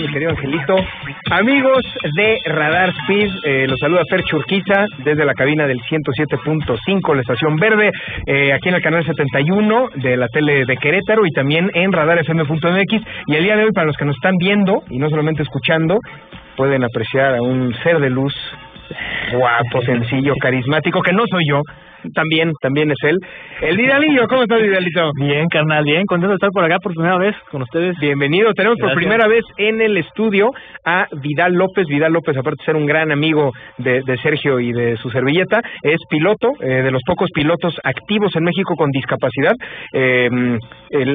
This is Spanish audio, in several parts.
Mi querido Angelito. Amigos de Radar Speed, eh, los saluda Fer Churquiza desde la cabina del 107.5, la estación verde, eh, aquí en el canal 71 de la tele de Querétaro y también en radarfm.mx. Y el día de hoy, para los que nos están viendo y no solamente escuchando, pueden apreciar a un ser de luz guapo, sencillo, carismático, que no soy yo, también, también es él. El Vidalillo, ¿cómo estás, Vidalito? Bien, carnal, bien, contento de estar por acá por primera vez con ustedes. Bienvenido, tenemos por primera vez en el estudio a Vidal López. Vidal López, aparte de ser un gran amigo de, Sergio y de su servilleta, es piloto, eh, de los pocos pilotos activos en México con discapacidad. Eh,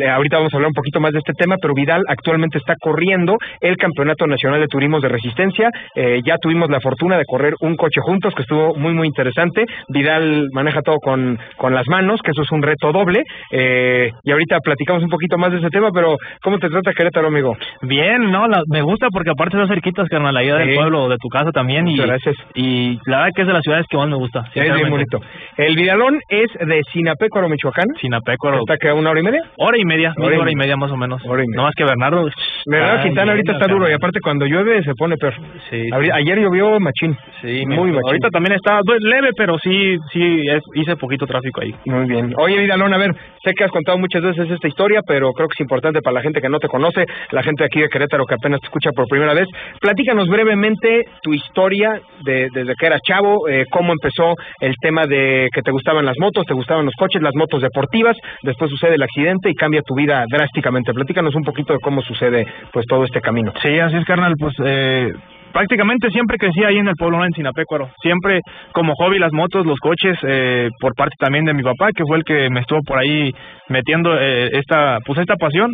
ahorita vamos a hablar un poquito más de este tema, pero Vidal actualmente está corriendo el Campeonato Nacional de Turismos de Resistencia. Eh, ya tuvimos la fortuna de correr un coche juntos, que estuvo muy, muy interesante. Vidal maneja todo con, con las manos, que eso es un reto doble. Eh, y ahorita platicamos un poquito más de ese tema, pero ¿cómo te trata Querétaro, amigo? Bien, no, me gusta porque aparte de cerquitas, carnal, la idea del pueblo, de tu casa también. y, gracias. Y la verdad que es de las ciudades que más me gusta. Es bien bonito. El Vidalón es de Sinapecuaro, Michoacán. Sinapecuaro. ¿Está que una hora y media? Hora y media, hora, y, media más o menos. No más que Bernardo. Bernardo Quintana ahorita está duro y aparte cuando llueve se pone peor. Sí. Ayer llovió machín. Sí, muy machín. Ahorita también está pues, leve, pero sí, sí, es, hice poquito tráfico ahí. Muy bien. Oye, Vidalón, a ver, sé que has contado muchas veces esta historia, pero creo que es importante para la gente que no te conoce, la gente aquí de Querétaro que apenas te escucha por primera vez. Platícanos brevemente tu historia de, desde que eras chavo, eh, cómo empezó el tema de que te gustaban las motos, te gustaban los coches, las motos deportivas, después sucede el accidente y cambia tu vida drásticamente. Platícanos un poquito de cómo sucede pues todo este camino. Sí, así es, carnal, pues eh, prácticamente siempre crecí ahí en el pueblo en Sinapecuaro. Siempre como hobby las motos, los coches, eh, por parte también de mi papá, que fue el que me estuvo por ahí metiendo eh, esta, pues esta pasión.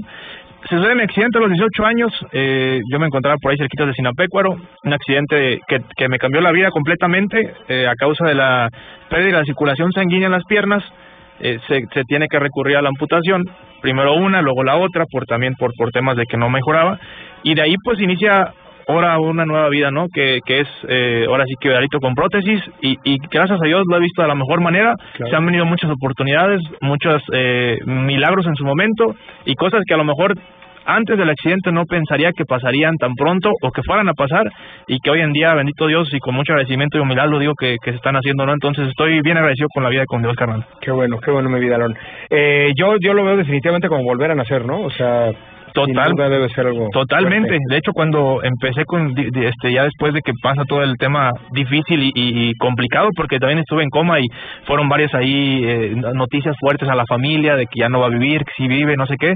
Se sucede un accidente a los 18 años, eh, yo me encontraba por ahí cerquita de Sinapecuaro, un accidente que, que me cambió la vida completamente a causa de la pérdida de la circulación sanguínea en las piernas. Se, se, tiene que recurrir a la amputación, primero una, luego la otra, por también por, por temas de que no mejoraba, y de ahí pues inicia ahora una nueva vida, ¿no? Que, que es eh, ahora sí que Vidalito con prótesis y, y gracias a Dios lo he visto de la mejor manera. Se han venido muchas oportunidades, muchos eh, milagros en su momento y cosas que a lo mejor antes del accidente no pensaría que pasarían tan pronto o que fueran a pasar y que hoy en día, bendito Dios, y con mucho agradecimiento y humildad lo digo que, que se están haciendo, ¿no? Entonces estoy bien agradecido con la vida con Dios, carnal. Qué bueno, qué bueno, mi vida, eh, yo, yo lo veo definitivamente como volver a nacer, ¿no? O sea, Total, debe ser algo totalmente. De hecho, cuando empecé con, este, ya después de que pasa todo el tema difícil y, complicado, porque también estuve en coma y fueron varias ahí eh, noticias fuertes a la familia de que ya no va a vivir, que si vive, no sé qué.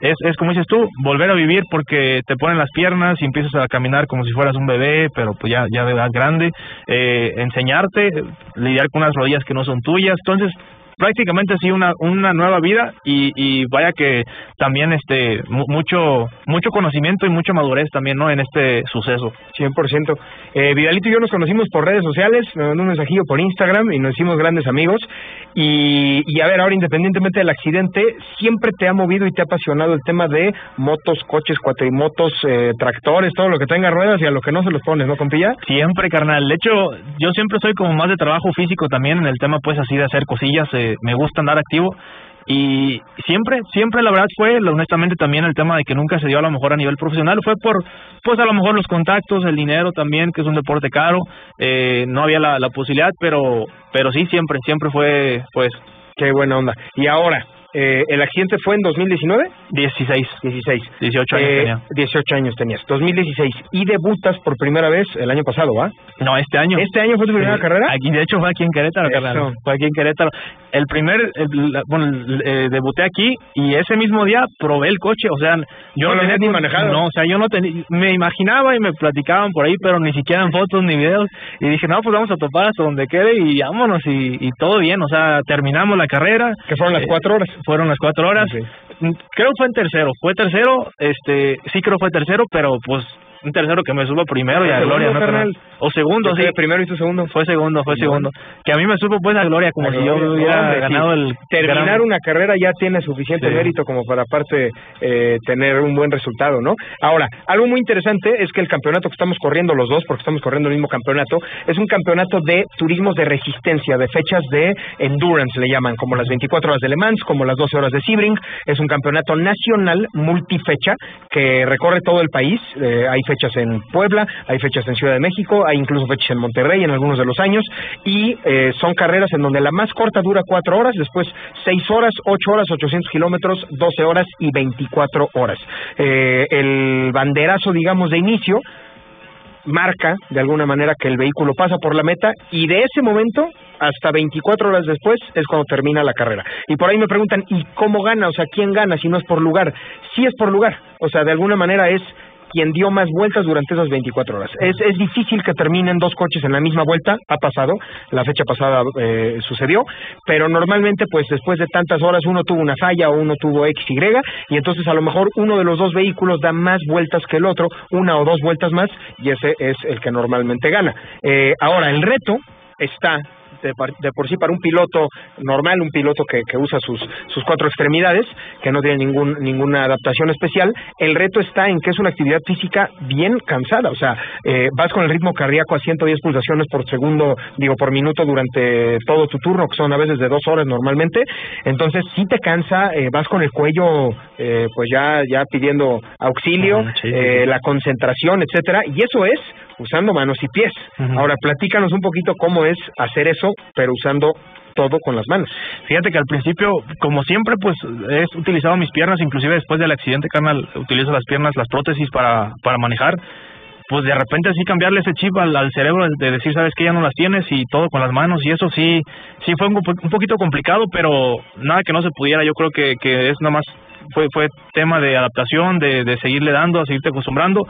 Es, es como dices tú, volver a vivir porque te ponen las piernas y empiezas a caminar como si fueras un bebé, pero pues ya, ya de edad grande, eh, enseñarte, lidiar con unas rodillas que no son tuyas. Entonces, prácticamente sí una, una nueva vida y, y vaya que también este mucho mucho conocimiento y mucha madurez también no en este suceso. 100% eh, Vidalito y yo nos conocimos por redes sociales me mandó un mensajillo por Instagram y nos hicimos grandes amigos. Y, y a ver ahora independientemente del accidente siempre te ha movido y te ha apasionado el tema de motos coches cuatrimotos eh, tractores todo lo que tenga ruedas y a lo que no se los pones no compilla siempre carnal. De hecho yo siempre soy como más de trabajo físico también en el tema pues así de hacer cosillas eh, me gusta andar activo y siempre, siempre la verdad fue, honestamente también el tema de que nunca se dio a lo mejor a nivel profesional, fue por, pues a lo mejor los contactos, el dinero también, que es un deporte caro, eh, no había la, la posibilidad, pero, pero sí, siempre, siempre fue, pues. Qué buena onda. Y ahora, Eh, ¿El accidente fue en 2019? 16. 16. 18 años Eh, tenía. 18 años tenías. 2016. Y debutas por primera vez el año pasado, ¿va? No, este año. ¿Este año fue tu primera carrera? Aquí, de hecho, fue aquí en Querétaro, carnal. Fue aquí en Querétaro. El primer, el- la- bueno, eh, debuté aquí y ese mismo día probé el coche. O sea, yo No lo habías ni manejado. No, o sea, yo no tenía, me imaginaba y me platicaban por ahí, pero ni siquiera en fotos ni videos. Y dije, no, pues vamos a topar hasta donde quede y vámonos y, y todo bien. O sea, terminamos la carrera. Que fueron las Eh, cuatro horas. Fueron las cuatro horas. Mm, Creo fue en tercero. Fue tercero, este, sí creo fue tercero, pero pues un tercero que me suba primero y a gloria, ¿no, carnal. O segundo, Yo sí. primero y tú segundo. Fue segundo, fue segundo. Que a mí me supo pues a gloria, como A si gloria, yo hubiera hombre, sí. ganado el... Terminar gran- una carrera ya tiene suficiente Sí. mérito como para aparte eh, tener un buen resultado, ¿no? Ahora, algo muy interesante es que el campeonato que estamos corriendo los dos, porque estamos corriendo el mismo campeonato, es un campeonato de turismos de resistencia, de fechas de endurance le llaman, como las 24 horas de Le Mans, como las 12 horas de Sebring. Es un campeonato nacional multifecha que recorre todo el país. Eh, hay fechas en Puebla, hay fechas en Ciudad de México, hay incluso fechas en Monterrey en algunos de los años y eh, son carreras en donde la más corta dura cuatro horas, después seis horas, ocho horas, 800 kilómetros, 12 horas y 24 horas. Eh, el banderazo, digamos, de inicio marca de alguna manera que el vehículo pasa por la meta y de ese momento hasta 24 horas después es cuando termina la carrera. Y por ahí me preguntan, ¿y cómo gana? O sea, ¿quién gana si no es por lugar? Sí es por lugar. O sea, de alguna manera es quien dio más vueltas durante esas 24 horas. Es, es difícil que terminen dos coches en la misma vuelta, ha pasado, la fecha pasada eh, sucedió, pero normalmente pues después de tantas horas uno tuvo una falla o uno tuvo XY y entonces a lo mejor uno de los dos vehículos da más vueltas que el otro, una o dos vueltas más y ese es el que normalmente gana. Eh, ahora, el reto está de, par- de por sí para un piloto normal, un piloto que, que usa sus, sus cuatro extremidades, que no tiene ningún, ninguna adaptación especial, el reto está en que es una actividad física bien cansada, o sea, eh, vas con el ritmo cardíaco a 110 pulsaciones por segundo, digo, por minuto durante todo tu turno, que son a veces de dos horas normalmente, entonces si te cansa, eh, vas con el cuello eh, pues ya, ya pidiendo auxilio, sí, sí, eh, sí. la concentración, etcétera, y eso es usando manos y pies. Ahora, platícanos un poquito cómo es hacer eso, pero usando todo con las manos. Fíjate que al principio, como siempre, pues he utilizado mis piernas, inclusive después del accidente, carnal, utilizo las piernas, las prótesis para, para manejar. Pues de repente así cambiarle ese chip al, al cerebro de decir, sabes que ya no las tienes y todo con las manos y eso sí, sí fue un, un poquito complicado, pero nada que no se pudiera. Yo creo que, que es nomás fue fue tema de adaptación, de, de seguirle dando, a seguirte acostumbrando.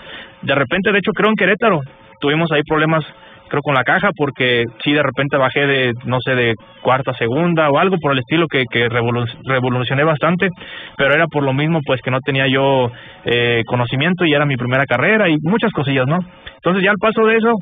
De repente, de hecho, creo en Querétaro. Tuvimos ahí problemas creo con la caja porque sí de repente bajé de no sé de cuarta segunda o algo por el estilo que, que revolu- revolucioné bastante. Pero era por lo mismo pues que no tenía yo eh, conocimiento y era mi primera carrera y muchas cosillas no entonces ya al paso de eso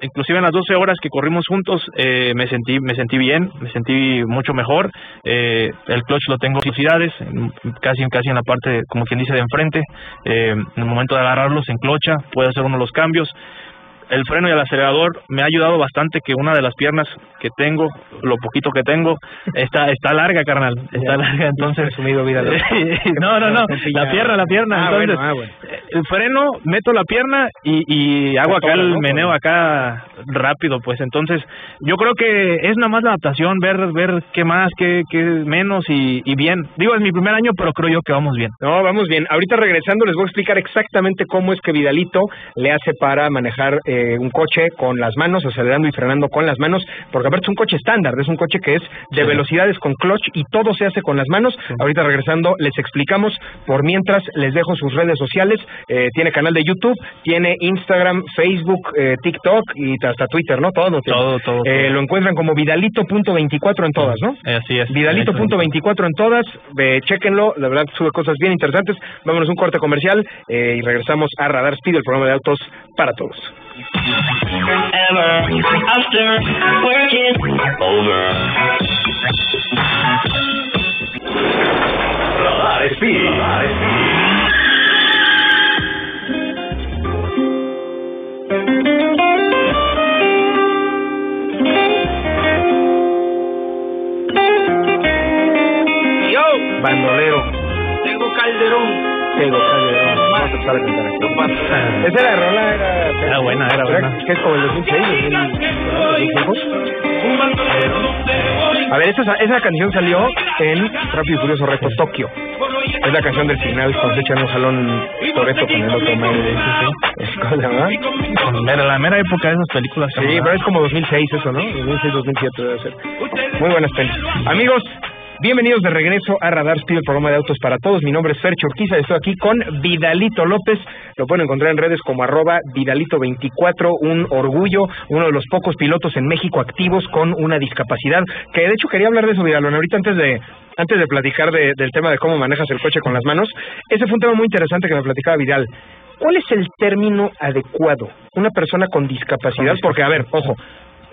inclusive en las 12 horas que corrimos juntos eh, me sentí me sentí bien me sentí mucho mejor. Eh, el clutch lo tengo velocidades en- casi casi en la parte como quien dice de enfrente. Eh, en el momento de agarrarlos en clocha puede hacer uno de los cambios el freno y el acelerador me ha ayudado bastante que una de las piernas que tengo, lo poquito que tengo, está está larga, carnal, está larga, entonces Presumido vida no, no, no, la pierna, la pierna, Ah, entonces bueno, ah, bueno. el freno, meto la pierna y, y hago acá el meneo acá rápido, pues entonces yo creo que es nada más la adaptación, ver ver qué más, qué, qué menos y, y bien. Digo, es mi primer año, pero creo yo que vamos bien. No, vamos bien. Ahorita regresando les voy a explicar exactamente cómo es que Vidalito le hace para manejar eh, un coche con las manos, acelerando y frenando con las manos, porque aparte es un coche estándar, es un coche que es de Sí. velocidades con clutch y todo se hace con las manos. Ahorita regresando les explicamos, por mientras les dejo sus redes sociales, eh, tiene canal de YouTube, tiene Instagram, Facebook, eh, TikTok y hasta Twitter, ¿no? Todo, tiene. Todo, todo, Eh, todo. lo encuentran como Vidalito.24 en todas, ¿no? Eh, Así es. Vidalito.24 en todas, ve, chéquenlo, la verdad sube cosas bien interesantes. Vámonos un corte comercial eh, y regresamos a Radar Speed, el programa de autos para todos. Ever after working over. Radar Speed. Cantar aquí. No pasa. Esa era rola, era... Era buena, era buena. ¿Qué es como el 2006, 2005? Un bandolero donde voy A ver, esa, esa canción salió en Rápido y Furioso Reto Tokio. Es la canción del final cuando se echan un jalón Toreto con el otro Mayday. ¿Cómo se? Con mera- la mera época de esas películas. Sí, pero es como 2006 eso, ¿no? 2006, 2007 debe ser. Muy buenas pelis. Amigos, bienvenidos de regreso a Radar Speed, el programa de autos para todos. Mi nombre es Fer Chorquiza, estoy aquí con Vidalito López. Lo pueden encontrar en redes como arroba Vidalito24, un orgullo, uno de los pocos pilotos en México activos con una discapacidad. Que de hecho quería hablar de eso, Vidalón, ahorita antes de antes de platicar de- del tema de cómo manejas el coche con las manos. Ese fue un tema muy interesante que me platicaba Vidal. ¿Cuál es el término adecuado? Una persona con discapacidad, porque, a ver, ojo,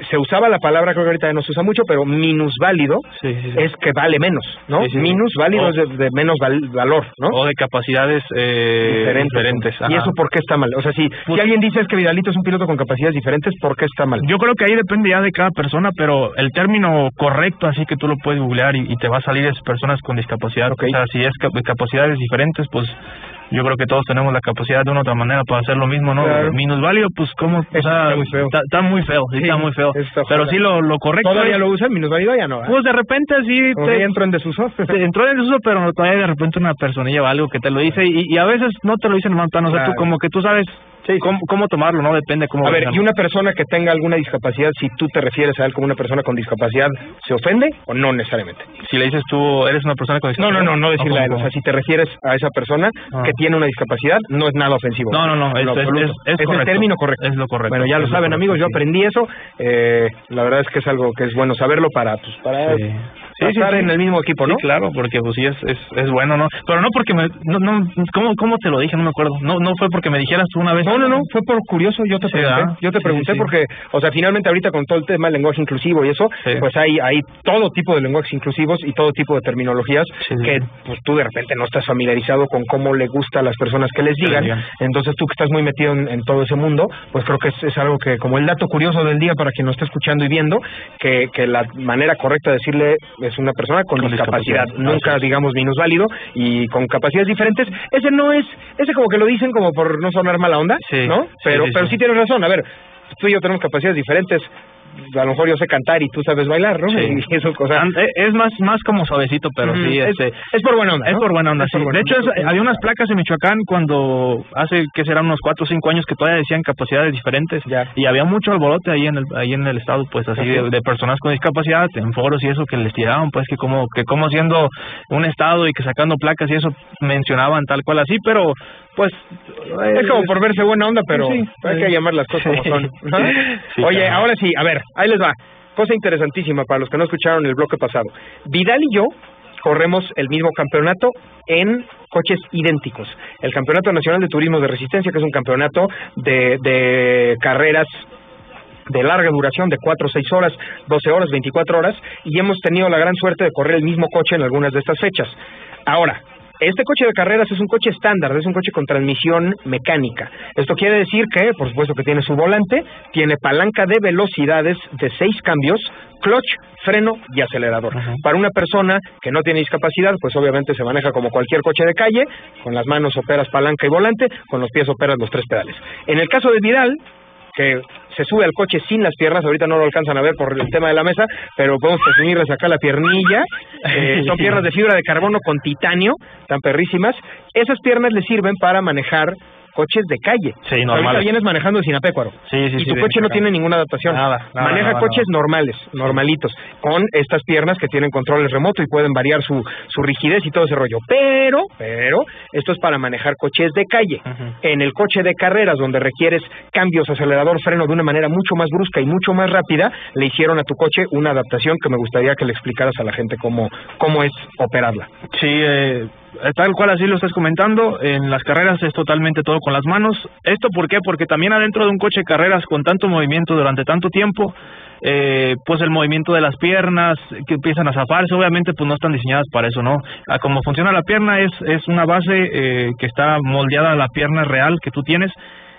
se usaba la palabra, creo que ahorita no se usa mucho, pero minusválido Sí, sí, sí. es que vale menos, ¿no? Minusválido es de, de menos val- valor, ¿no? O de capacidades eh, diferentes. diferentes. ¿Y eso por qué está mal? O sea, si, si alguien dice es que Vidalito es un piloto con capacidades diferentes, ¿por qué está mal? Yo creo que ahí depende ya de cada persona, pero el término correcto, así que tú lo puedes googlear y, y te va a salir es personas con discapacidad. Ok. O sea, si es cap- capacidades diferentes, pues yo creo que todos tenemos la capacidad de una u otra manera para hacer lo mismo, ¿no? Claro. Minusválido, pues. Eso está muy feo. Está, está muy feo, sí, Sí, está muy feo. Pero sí lo, lo correcto ¿Todavía es- lo usan? ¿Minusválido ya no? ¿eh? Pues de repente sí te- entró en desuso. te entró en desuso, pero todavía de repente una personilla o algo que te lo dice y, y a veces no te lo dicen más plano, o sea, Claro. tú como que tú sabes cómo, cómo tomarlo, ¿no? Depende cómo... A ver, y una persona que tenga alguna discapacidad, si tú te refieres a él como una persona con discapacidad, ¿se ofende o no necesariamente? Si le dices tú, eres una persona con No, no, no, no decirle a él. O sea, si te refieres a esa persona Ah. que tiene una discapacidad, no es nada ofensivo. No, no, no, es- es- es- es el término correcto. Es lo correcto. Bueno, ya lo saben, correcto, amigos, yo sí. aprendí eso. Eh, la verdad es que es algo que es bueno saberlo para, pues, para, Sí. Sí, estar sí. en el mismo equipo, ¿no? Sí, claro, porque pues sí es, es, es bueno, ¿no? Pero no porque me... No, no, ¿cómo, ¿Cómo te lo dije? No me acuerdo. No no fue porque me dijeras tú una vez. No, no, no, fue por curioso, yo te pregunté, ¿verdad? yo te pregunté porque, o sea, finalmente ahorita con todo el tema del lenguaje inclusivo y eso, pues hay, hay todo tipo de lenguajes inclusivos y todo tipo de terminologías que pues tú de repente no estás familiarizado con cómo le gusta a las personas que les digan, entonces tú que estás muy metido en, en todo ese mundo, pues creo que es, es algo que, como el dato curioso del día para quien nos esté escuchando y viendo, que, que la manera correcta de decirle es una persona con, Con discapacidad, discapacidad. nunca digamos minusválido y con capacidades diferentes, ese no es, ese como que lo dicen como por no sonar mala onda, Sí, ¿no? Pero, sí, pero sí. sí tienes razón, a ver, tú y yo tenemos capacidades diferentes, a lo mejor yo sé cantar y tú sabes bailar, ¿no? Sí. Y eso, An- eh, Es más más como suavecito, pero sí, es, este... es por buena onda, Es por buena onda, sí. buena De hecho, onda. es- había unas placas en Michoacán cuando hace que serán unos cuatro o cinco años que todavía decían capacidades diferentes Ya. y había mucho alborote ahí en el ahí en el estado, pues así de, de personas con discapacidad en foros y eso que les tiraban, pues que como que como siendo un estado y que sacando placas y eso mencionaban tal cual así, pero pues Es como por verse buena onda, pero Sí, hay que llamar las cosas como son. ¿no? Sí, Oye, claro. ahora sí, a ver, ahí les va. Cosa interesantísima para los que no escucharon el bloque pasado. Vidal y yo corremos el mismo campeonato en coches idénticos. El Campeonato Nacional de Turismo de Resistencia, que es un campeonato de, de carreras de larga duración, de 4 o 6 horas, 12 horas, 24 horas, y hemos tenido la gran suerte de correr el mismo coche en algunas de estas fechas. Ahora, este coche de carreras es un coche estándar, es un coche con transmisión mecánica. Esto quiere decir que, por supuesto, que tiene su volante, tiene palanca de velocidades de seis cambios, clutch, freno y acelerador. Para una persona que no tiene discapacidad, pues obviamente se maneja como cualquier coche de calle, con las manos operas palanca y volante, con los pies operas los tres pedales. En el caso de Vidal, que se sube al coche sin las piernas, ahorita no lo alcanzan a ver por el tema de la mesa, pero podemos presumirles acá la piernilla, Eh, son piernas de fibra de carbono con titanio, tan perrísimas, esas piernas le sirven para manejar coches de calle. Sí, normales. Ahorita vienes manejando sin apecuaro. Sí, sí, y tu coche no tiene ninguna adaptación. Nada, nada, Maneja nada, coches nada. normales, normalitos, con estas piernas que tienen controles remoto y pueden variar su, su rigidez y todo ese rollo. Pero, pero, esto es para manejar coches de calle. En el coche de carreras, donde requieres cambios, acelerador, freno de una manera mucho más brusca y mucho más rápida, le hicieron a tu coche una adaptación que me gustaría que le explicaras a la gente cómo, cómo es operarla. Sí, eh, tal cual así lo estás comentando, en las carreras es totalmente todo con las manos. ¿Esto por qué? Porque también adentro de un coche de carreras con tanto movimiento durante tanto tiempo, eh, pues el movimiento de las piernas que empiezan a zafarse, obviamente pues no están diseñadas para eso, ¿no? A como funciona la pierna es, es una base eh, que está moldeada a la pierna real que tú tienes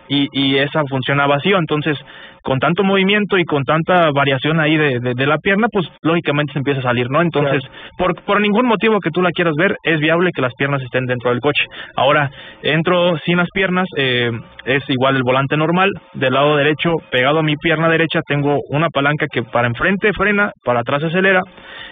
y, y esa funciona vacío, entonces con tanto movimiento y con tanta variación ahí de, de, de la pierna, pues lógicamente se empieza a salir, ¿no? Entonces, por, por ningún motivo que tú la quieras ver, es viable que las piernas estén dentro del coche. Ahora, entro sin las piernas, eh, es igual el volante normal, del lado derecho, pegado a mi pierna derecha, tengo una palanca que para enfrente frena, para atrás acelera,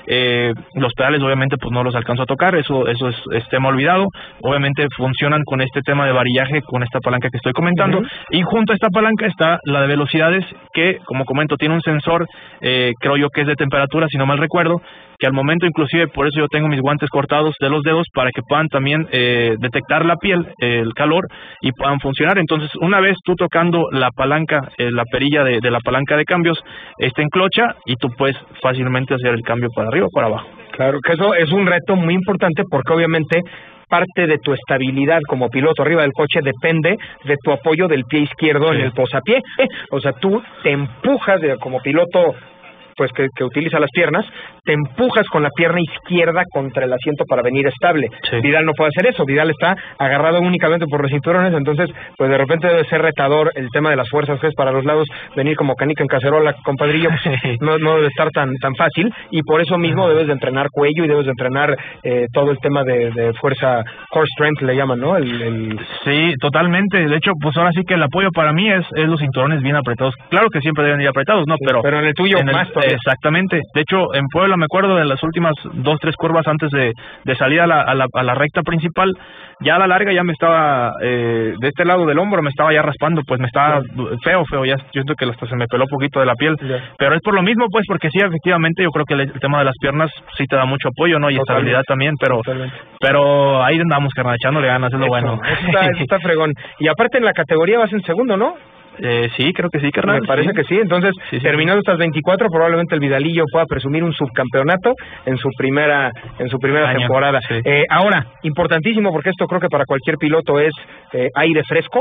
eh, los pedales obviamente pues no los alcanzo a tocar, eso, eso es, es tema olvidado, obviamente funcionan con este tema de varillaje, con esta palanca que estoy comentando, y junto a esta palanca está la de velocidades, que como comento tiene un sensor, eh, creo yo que es de temperatura, si no mal recuerdo, que al momento inclusive por eso yo tengo mis guantes cortados de los dedos para que puedan también eh, detectar la piel, el calor y puedan funcionar. Entonces, una vez tú tocando la palanca, eh, la perilla de, de la palanca de cambios, está en clocha y tú puedes fácilmente hacer el cambio para arriba o para abajo. Claro, que eso es un reto muy importante porque obviamente parte de tu estabilidad como piloto arriba del coche depende de tu apoyo del pie izquierdo en el posapié. O sea, tú te empujas de- como piloto pues que, que utiliza las piernas, te empujas con la pierna izquierda contra el asiento para venir estable. Sí. Vidal no puede hacer eso, Vidal está agarrado únicamente por los cinturones, entonces pues de repente debe ser retador el tema de las fuerzas que es para los lados, venir como canica en cacerola, compadrillo, pues, no, no debe estar tan tan fácil y por eso mismo debes de entrenar cuello y debes de entrenar eh, todo el tema de, de fuerza, core strength le llaman, ¿no? El, el- Sí, totalmente. De hecho, pues ahora sí que el apoyo para mí es, es los cinturones bien apretados. Claro que siempre deben ir apretados, ¿no? Pero, pero en el tuyo en más. Exactamente. De hecho, en Puebla me acuerdo de las últimas dos, tres curvas antes de, de salir a la, a, la, a la recta principal. Ya a la larga ya me estaba, eh, de este lado del hombro me estaba ya raspando, pues me estaba feo, feo. Ya siento que hasta se me peló poquito de la piel. Pero es por lo mismo, pues, porque sí, efectivamente, yo creo que el, el tema de las piernas sí te da mucho apoyo, ¿no? Y Totalmente. estabilidad también, pero, Totalmente. pero ahí andamos, carnal, echándole ganas, es lo Eso, bueno. está, eso está fregón. Y aparte en la categoría vas en segundo, ¿no? Eh, sí, creo que sí, carnal. Me parece sí. que sí. Entonces, Sí, sí, terminando estas 24, probablemente el Vidalillo pueda presumir un subcampeonato en su primera en su primera Año, temporada. Eh, ahora, importantísimo porque esto creo que para cualquier piloto es eh, aire fresco.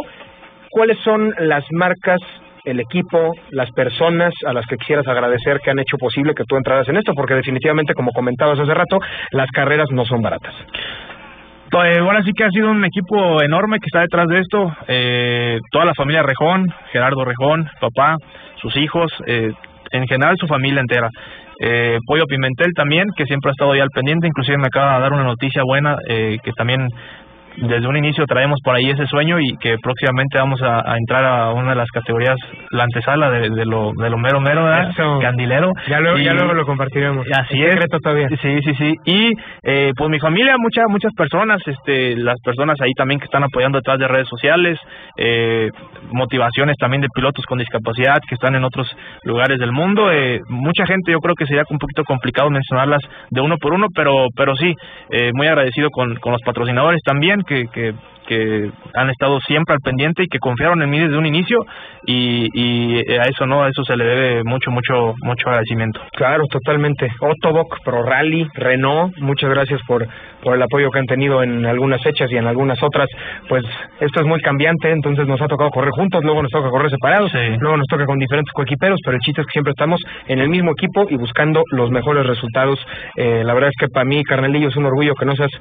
¿Cuáles son las marcas el equipo, las personas a las que quisieras agradecer que han hecho posible que tú entraras en esto, porque definitivamente, como comentabas hace rato, las carreras no son baratas. Pues ahora sí que ha sido un equipo enorme que está detrás de esto. Eh, toda la familia Rejón, Gerardo Rejón, papá, sus hijos, eh, en general su familia entera. Eh, Pollo Pimentel también, que siempre ha estado ahí al pendiente, inclusive me acaba de dar una noticia buena, eh, que también desde un inicio traemos por ahí ese sueño y que próximamente vamos a, a entrar a una de las categorías, la antesala de, de lo, de lo mero mero. Candilero. Ya luego, ya luego lo compartiremos. Así Es es. secreto todavía. Sí, sí, sí. Y eh, pues mi familia, muchas muchas personas, este, las personas ahí también que están apoyando detrás de redes sociales, eh, motivaciones también de pilotos con discapacidad que están en otros lugares del mundo. Eh, mucha gente, yo creo que sería un poquito complicado mencionarlas de uno por uno, pero pero sí, eh, muy agradecido con, con los patrocinadores también que, que que han estado siempre al pendiente y que confiaron en mí desde un inicio y, y a eso no a eso se le debe mucho mucho mucho agradecimiento Claro, totalmente. Otobok, Pro Rally, Renault, muchas gracias por, por el apoyo que han tenido en algunas fechas y en algunas otras. Pues esto es muy cambiante, entonces nos ha tocado correr juntos, luego nos toca correr separados, Sí. luego nos toca con diferentes coequiperos, pero el chiste es que siempre estamos en el mismo equipo y buscando los mejores resultados. Eh, la verdad es que para mí, Carnelillo, es un orgullo que no seas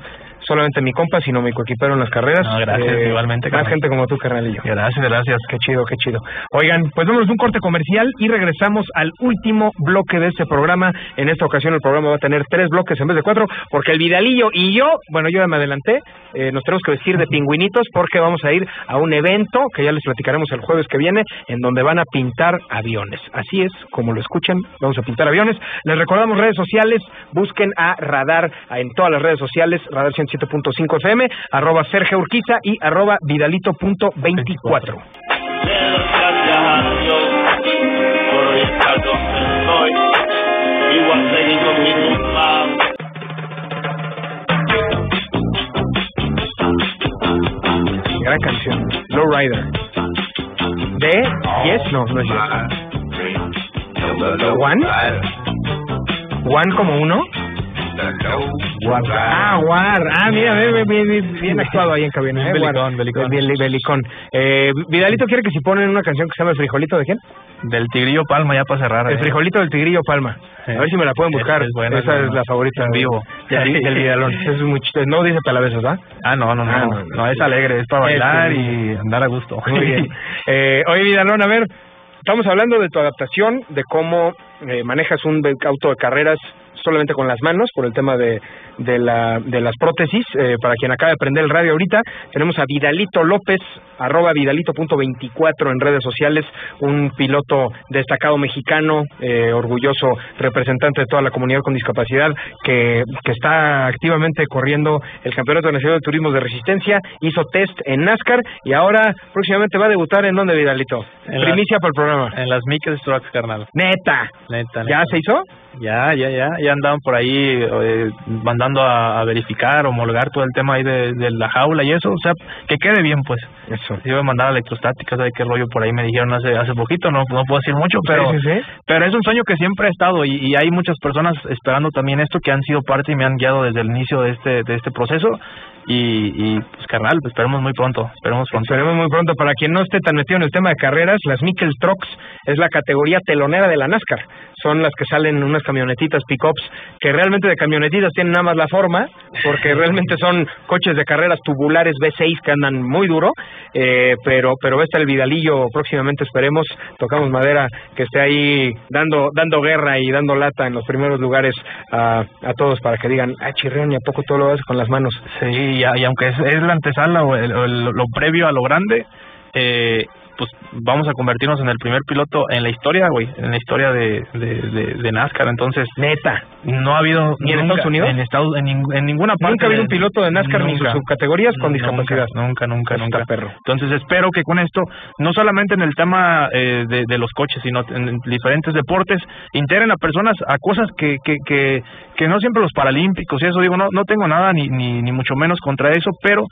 solamente mi compa, sino mi coequipero en las carreras. No, gracias, igualmente, Más carnal. gente como tú, Carnelillo. gracias gracias Qué chido, qué chido. Oigan, pues vámonos un corte comercial y regresamos al último bloque de este programa. En esta ocasión el programa va a tener tres bloques en vez de cuatro, porque el Vidalillo y yo, bueno, yo ya me adelanté, eh, nos tenemos que vestir de pingüinitos porque vamos a ir a un evento que ya les platicaremos el jueves que viene, en donde van a pintar aviones. Así es, como lo escuchan, vamos a pintar aviones. Les recordamos redes sociales, busquen a Radar en todas las redes sociales, Radar 107.5 FM, arroba Sergio Urquiza y arroba Vidalito.24. Gran canción. Low Rider. ¿De Yes? No, no es Yes. ¿One? ¿One como uno? Ah, War. Ah, mira, bien, bien, bien, bien actuado ahí en cabina. ¿eh? Belicón, belicón. Bien, belicón. Eh, Vidalito quiere que si ponen una canción que se llama El Frijolito de quién? Del Tigrillo Palma ya para cerrar. El eh. Frijolito del Tigrillo Palma. A ver si me la pueden buscar. es buena, Esa es la favorita En vivo. Del, del Vidalón. Es muy chiste. No dice palabezas, ¿verdad? Ah, no, no, no. Ah, no, no, no. es alegre, es para Es bailar y andar a gusto. Muy bien. Eh, oye, Vidalón, a ver, estamos hablando de tu adaptación, de cómo eh, manejas un auto de carreras solamente con las manos por el tema de, de, la, de las prótesis. Eh, para quien acaba de prender el radio ahorita, tenemos a Vidalito López, arroba vidalito.24 en redes sociales, un piloto destacado mexicano, eh, orgulloso representante de toda la comunidad con discapacidad, que, que está activamente corriendo el Campeonato Nacional de Turismo de Resistencia, hizo test en NASCAR y ahora próximamente va a debutar en donde, Vidalito. En Primicia para el programa. En las Mickey Trucks, carnal. Neta. Neta, ¿Ya se hizo? Ya, ya, ya, ya andaban por ahí eh, mandando a, a verificar, homologar todo el tema ahí de, de la jaula y eso, o sea, que quede bien, pues. Eso. Yo me mandaba electrostáticas, ¿sabes qué rollo por ahí? Me dijeron hace hace poquito, no, no puedo decir mucho, pero Sí, sí, sí. pero es un sueño que siempre ha estado y, y hay muchas personas esperando también esto que han sido parte y me han guiado desde el inicio de este de este proceso y, y pues carnal, pues, esperemos muy pronto, esperemos pronto. Esperemos muy pronto. Para quien no esté tan metido en el tema de carreras, las Mikkel Trucks es la categoría telonera de la NASCAR. Son las que salen en unas camionetitas pickups que realmente de camionetitas tienen nada más la forma, porque realmente son coches de carreras tubulares V6 que andan muy duro. Eh, pero pero va a estar el Vidalillo próximamente, esperemos. Tocamos madera que esté ahí dando dando guerra y dando lata en los primeros lugares a, a todos para que digan, ah, chirrión, ¿y a poco todo lo haces con las manos? Sí, y, y aunque es, es la antesala o, el- lo previo a lo grande, eh, pues vamos a convertirnos en el primer piloto en la historia, güey, en la historia de, de, de, de NASCAR. Entonces, Neta. no ha habido... ¿Ni en nunca- Estados Unidos? En, Estados, en, en ninguna parte. Nunca ha habido un piloto de NASCAR ni sus Nunca. subcategorías con Nunca, discapacidad. Nunca, nunca, nunca. perro. Entonces espero que con esto, no solamente en el tema eh, de, de los coches, sino en, en diferentes deportes, integren a personas a cosas que, que, que, que no siempre los paralímpicos y eso, digo, no, no tengo nada ni, ni, ni mucho menos contra eso, pero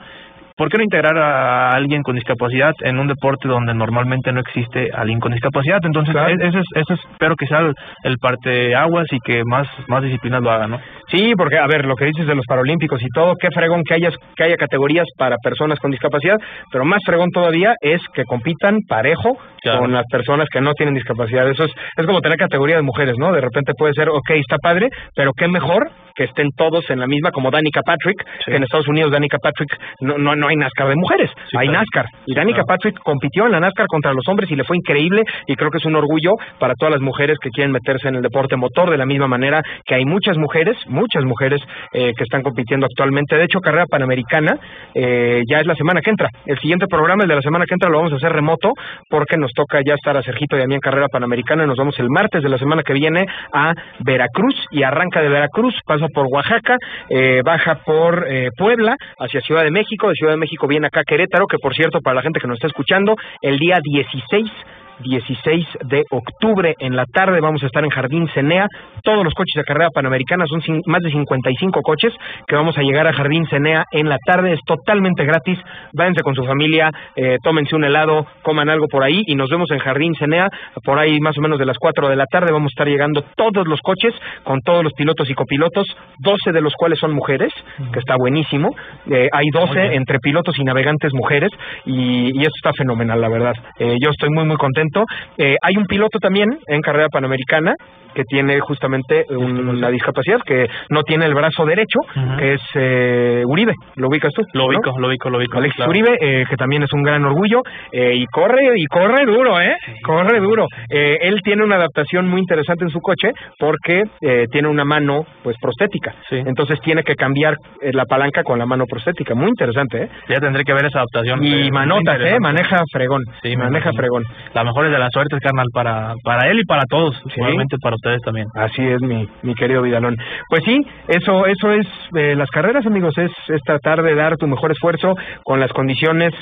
¿por qué no integrar a alguien con discapacidad en un deporte donde normalmente no existe alguien con discapacidad? Entonces, Claro. e- ese, es, ese es- espero que sea el, el parteaguas y que más, más disciplinas lo hagan, ¿no? Sí, porque, a ver, lo que dices de los Paralímpicos y todo, qué fregón que, hayas, que haya categorías para personas con discapacidad, pero más fregón todavía es que compitan parejo Claro. con las personas que no tienen discapacidad. Eso es, es como tener categoría de mujeres, ¿no? De repente puede ser, ok, está padre, pero qué mejor que estén todos en la misma, como Danica Patrick, que en Estados Unidos Danica Patrick no, no, no hay NASCAR de mujeres, Sí, hay claro. NASCAR. Y Sí, Danica claro. Patrick compitió en la NASCAR contra los hombres y le fue increíble y creo que es un orgullo para todas las mujeres que quieren meterse en el deporte motor de la misma manera que hay muchas mujeres, muchas mujeres eh, que están compitiendo actualmente. De hecho, carrera panamericana eh, ya es la semana que entra. El siguiente programa, el de la semana que entra, lo vamos a hacer remoto porque nos toca ya estar a Sergito y a mí en carrera panamericana. Nos vamos el martes de la semana que viene a Veracruz y arranca de Veracruz, pasa por Oaxaca, eh, baja por eh, Puebla hacia Ciudad de México. De Ciudad de México viene acá a Querétaro, que por cierto, para la gente que nos está escuchando, el día 16 16 de octubre en la tarde vamos a estar en Jardín Cenea. Todos los coches de carrera panamericana son más de 55 coches que vamos a llegar a Jardín Cenea en la tarde. Es totalmente gratis. Váyanse con su familia, eh, tómense un helado, coman algo por ahí y nos vemos en Jardín Cenea por ahí más o menos de las 4 de la tarde. Vamos a estar llegando todos los coches con todos los pilotos y copilotos, 12 de los cuales son mujeres, que está buenísimo. Eh, hay 12 entre pilotos y navegantes mujeres y, y esto está fenomenal, la verdad. Eh, yo estoy muy, muy contento. Eh, hay un piloto también en carrera panamericana que tiene justamente un- una discapacidad, que no tiene el brazo derecho, que es eh, Uribe. ¿Lo ubicas tú? Lo ¿no? ubico, lo ubico, lo ubico. Alexis claro. Uribe, eh, que también es un gran orgullo, eh, y corre, y corre duro, ¿eh? Corre duro. Eh, él tiene una adaptación muy interesante en su coche porque eh, tiene una mano, pues, prostética. Sí. Entonces tiene que cambiar la palanca con la mano prostética. Muy interesante, ¿eh? Ya tendré que ver esa adaptación. Y manotas, ¿eh? Maneja fregón. Sí, maneja fregón. La mejor es de las suertes, carnal, para, para él y para todos. Igualmente para ustedes también. Así es, mi, mi querido Vidalón. Pues sí, eso, eso es eh, las carreras, amigos, es, es tratar de dar tu mejor esfuerzo con las condiciones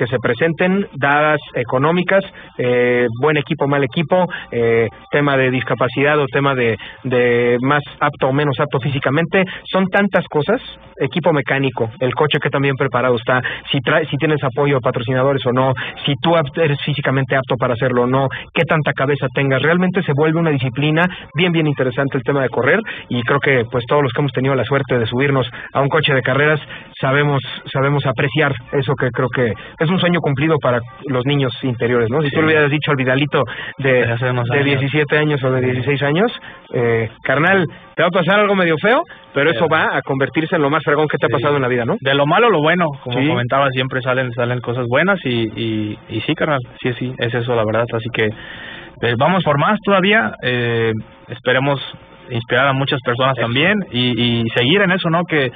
que se presenten, dadas económicas, eh, buen equipo, mal equipo, eh, tema de discapacidad o tema de, de más apto o menos apto físicamente, son tantas cosas, equipo mecánico, el coche que también preparado está, si, trae, si tienes apoyo de patrocinadores o no, si tú eres físicamente apto para hacerlo o no, qué tanta cabeza tengas, realmente se vuelve una disciplina bien, bien interesante el tema de correr y creo que pues todos los que hemos tenido la suerte de subirnos a un coche de carreras sabemos, sabemos apreciar eso que creo que es un sueño cumplido para los niños interiores, ¿no? Si tú le hubieras dicho al Vidalito de, de 17 años. o de 16 años, eh, carnal, te va a pasar algo medio feo, pero eso va a convertirse en lo más fregón que te ha pasado en la vida, ¿no? De lo malo lo bueno, como comentaba, siempre salen salen cosas buenas y, y, y sí, carnal, sí, sí, es eso la verdad, así que eh, vamos por más todavía, eh, esperemos inspirar a muchas personas también y, y seguir en eso, ¿no? Que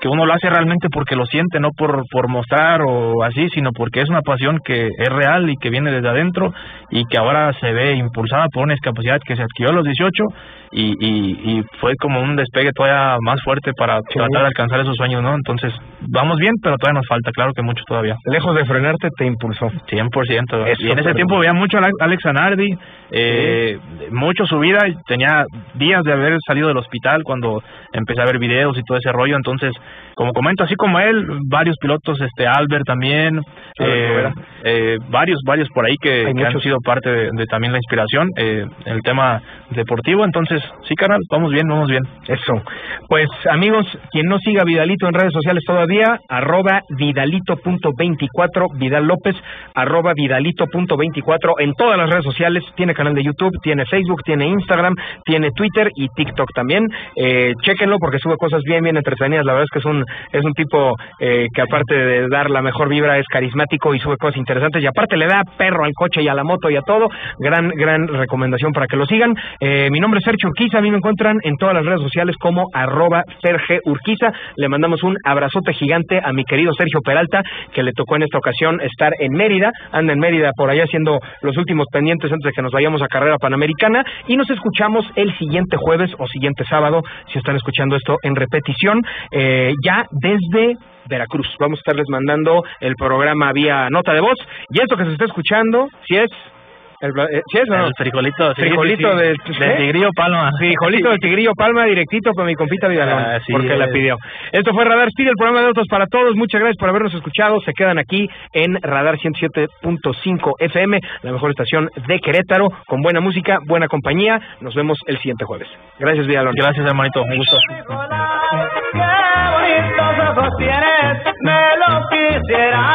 que uno lo hace realmente porque lo siente, no por, por mostrar o así, sino porque es una pasión que es real y que viene desde adentro y que ahora se ve impulsada por una discapacidad que se adquirió a los 18 y, y, y fue como un despegue todavía más fuerte para tratar de alcanzar esos sueños, ¿no? Entonces, vamos bien, pero todavía nos falta, claro que mucho todavía. Lejos de frenarte, te impulsó. 100%. y en ese tiempo veía mucho a Alex Anardi, eh, mucho su vida, tenía días de haber salido del hospital cuando empecé a ver videos y todo ese rollo, entonces como comento, así como él, varios pilotos, este Albert también, eh, eh, varios, varios por ahí que, han sido parte de, también la inspiración eh, en el tema deportivo. Entonces, sí, canal, vamos bien, vamos bien. Eso. Pues, amigos, quien no siga Vidalito en redes sociales todavía, arroba vidalito.24, Vidal López, arroba vidalito.24 en todas las redes sociales. Tiene canal de YouTube, tiene Facebook, tiene Instagram, tiene Twitter y TikTok también. Eh, chéquenlo porque sube cosas bien, bien entretenidas. La verdad que es un, es un tipo eh, que aparte de dar la mejor vibra es carismático y sube cosas interesantes y aparte le da perro al coche y a la moto y a todo. Gran, gran recomendación para que lo sigan. Eh, mi nombre es Sergio Urquiza, a mí me encuentran en todas las redes sociales como arroba Sergio Urquiza. Le mandamos un abrazote gigante a mi querido Sergio Peralta, que le tocó en esta ocasión estar en Mérida, anda en Mérida por allá haciendo los últimos pendientes antes de que nos vayamos a carrera panamericana y nos escuchamos el siguiente jueves o siguiente sábado, si están escuchando esto en repetición. Eh, ya desde Veracruz. Vamos a estarles mandando el programa vía nota de voz. Y esto que se está escuchando, si es el, eh, ¿sí es, no? el frijolito, frijolito del Tigrillo Palma. Frijolito del Tigrillo Palma, directito para mi compita Vidalón, ah, porque la pidió. Esto fue Radar Speed, el programa de Autos para Todos. Muchas gracias por habernos escuchado. Se quedan aquí en Radar 107.5 FM, la mejor estación de Querétaro, con buena música, buena compañía. Nos vemos el siguiente jueves. Gracias, Vidalón. Gracias, hermanito. Un gusto. me lo quisiera